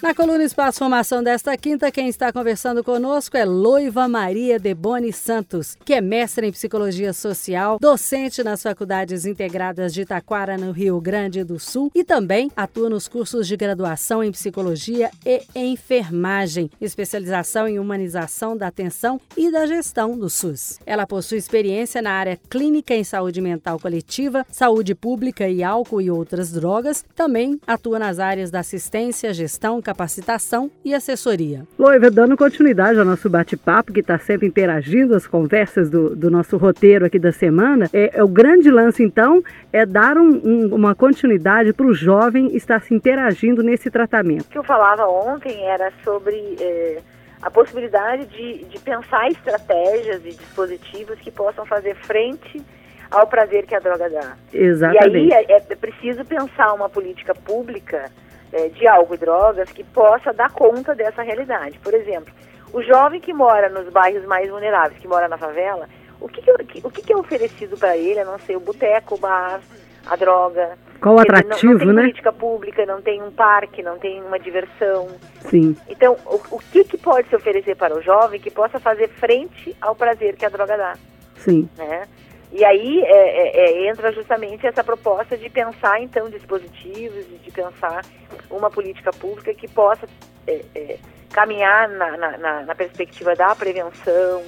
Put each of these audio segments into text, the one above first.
Na coluna Espaço Formação desta quinta, quem está conversando conosco é Loiva Maria Deboni Santos, que é mestre em Psicologia Social, docente nas Faculdades Integradas de Itaquara, no Rio Grande do Sul, e também atua nos cursos de graduação em Psicologia e Enfermagem, especialização em humanização da atenção e da gestão do SUS. Ela possui experiência na área clínica em saúde mental coletiva, saúde pública e álcool e outras drogas, também atua nas áreas da assistência, gestão, capacitação e assessoria. Loiva, dando continuidade ao nosso bate-papo, que está sempre interagindo as conversas do, do, nosso roteiro aqui da semana, é, é, o grande lance, então, é dar um, um, uma continuidade para o jovem estar se interagindo nesse tratamento. O que eu falava ontem era sobre é, a possibilidade de, de pensar estratégias e dispositivos que possam fazer frente ao prazer que a droga dá. Exatamente. E aí é, é preciso pensar uma política pública é, de álcool e drogas que possa dar conta dessa realidade. Por exemplo, o jovem que mora nos bairros mais vulneráveis, que mora na favela, o que, que o que, que é oferecido para ele, a não ser o boteco, o bar, a droga? Qual o atrativo, não, não tem né? política pública, não tem um parque, não tem uma diversão. Sim. Então, o, o que, que pode se oferecer para o jovem que possa fazer frente ao prazer que a droga dá? Sim. Né? E aí é, é, é, entra justamente essa proposta de pensar, então, dispositivos, de pensar uma política pública que possa é, é, caminhar na, na, na, perspectiva da prevenção,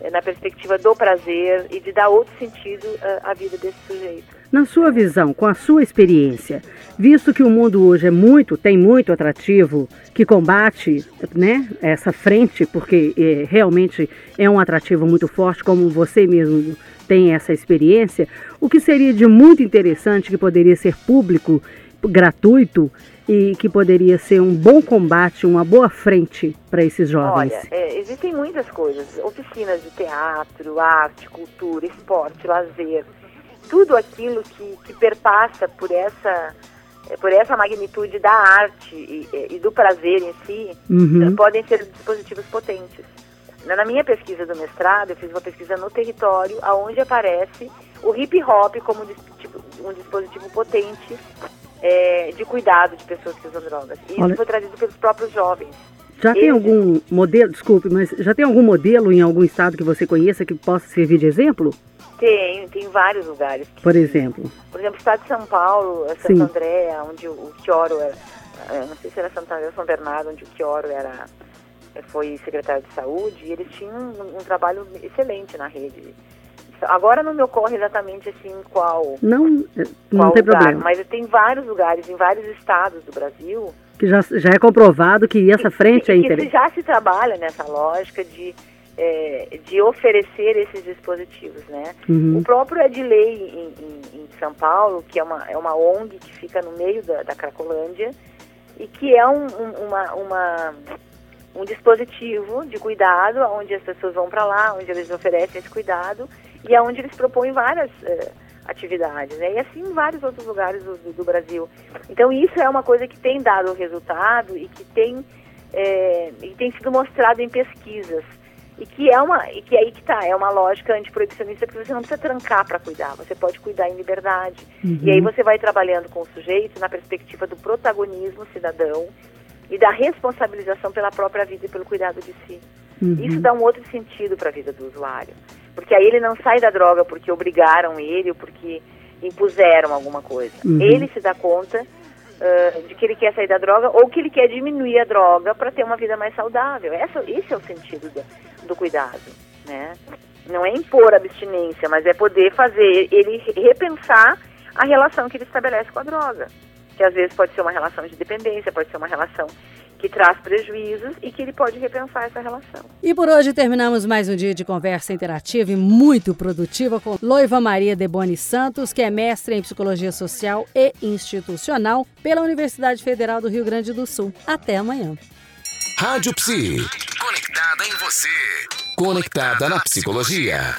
é, na perspectiva do prazer e de dar outro sentido à, à vida desse sujeito. Na sua visão, com a sua experiência, visto que o mundo hoje é muito, tem muito atrativo, que combate né, essa frente, porque é, realmente é um atrativo muito forte, como você mesmo tem essa experiência, o que seria de muito interessante que poderia ser público, gratuito e que poderia ser um bom combate, uma boa frente para esses jovens? Olha, é, existem muitas coisas, oficinas de teatro, arte, cultura, esporte, lazer, tudo aquilo que, que perpassa por essa por essa magnitude da arte e, e do prazer em si, uhum. podem ser dispositivos potentes. Na minha pesquisa do mestrado, eu fiz uma pesquisa no território, aonde aparece o hip hop como um dispositivo potente é, de cuidado de pessoas que usam drogas. E Olha, isso foi trazido pelos próprios jovens. Já Eles... tem algum modelo, desculpe, mas já tem algum modelo em algum estado que você conheça que possa servir de exemplo? Tem, tem vários lugares. Que, por exemplo? Por exemplo, o estado de São Paulo, Santo Sim. André, onde o, Chioro era, é, não sei se era Santo André ou São Bernardo, onde o Chioro era foi secretário de saúde, e eles tinham um, um, trabalho excelente na rede. Agora não me ocorre exatamente assim qual. Não, não qual tem lugar, problema. Mas tem vários lugares, em vários estados do Brasil. Que já, já é comprovado que essa frente é interessante. Que já se trabalha nessa lógica de, é, de oferecer esses dispositivos, né? Uhum. O próprio Edley em, em, em, São Paulo, que é uma, é uma ONG que fica no meio da, da Cracolândia, e que é um, um, uma, uma um dispositivo de cuidado, onde as pessoas vão para lá, onde eles oferecem esse cuidado e aonde eles propõem várias uh, atividades, né? E assim em vários outros lugares do, do, Brasil. Então isso é uma coisa que tem dado resultado e que tem, é, e tem sido mostrado em pesquisas. E que é uma, e que é aí que tá, é uma lógica antiproibicionista, porque você não precisa trancar para cuidar, você pode cuidar em liberdade. Uhum. E aí você vai trabalhando com o sujeito na perspectiva do protagonismo cidadão, e da responsabilização pela própria vida e pelo cuidado de si. Uhum. Isso dá um outro sentido para a vida do usuário. Porque aí ele não sai da droga porque obrigaram ele ou porque impuseram alguma coisa. Uhum. Ele se dá conta uh, de que ele quer sair da droga ou que ele quer diminuir a droga para ter uma vida mais saudável. Essa, esse é o sentido do, do cuidado. Né? Não é impor abstinência, mas é poder fazer ele repensar a relação que ele estabelece com a droga que às vezes pode ser uma relação de dependência, pode ser uma relação que traz prejuízos e que ele pode repensar essa relação. E por hoje terminamos mais um dia de conversa interativa e muito produtiva com Loiva Maria Deboni Santos, que é mestre em Psicologia Social e Institucional pela Universidade Federal do Rio Grande do Sul. Até amanhã. Rádio Psi. Conectada em você. Conectada na psicologia.